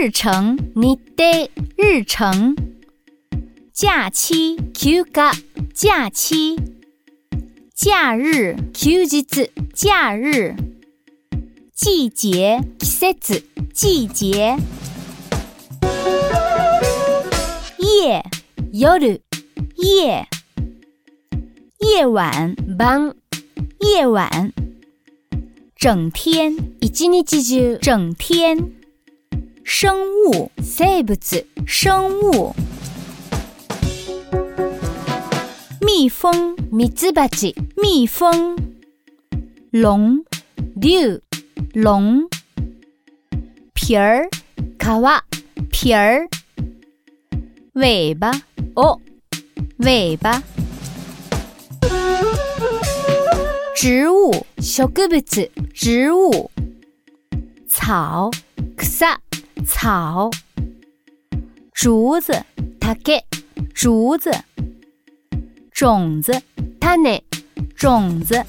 日程，nide，日程；假期，kuga，假期；假日，kujitsu，假日；季节，kisetsu，季节；夜，yoru，夜；夜晚，bang，夜晚；整天，ichi nichi juu，整天。生物生物生物，蜜蜂ミツバチ蜜蜂，龙竜龙，皮儿皮皮儿，尾巴尾尾巴，植物植物植物，草草 草，竹子，竹子，种子，种子。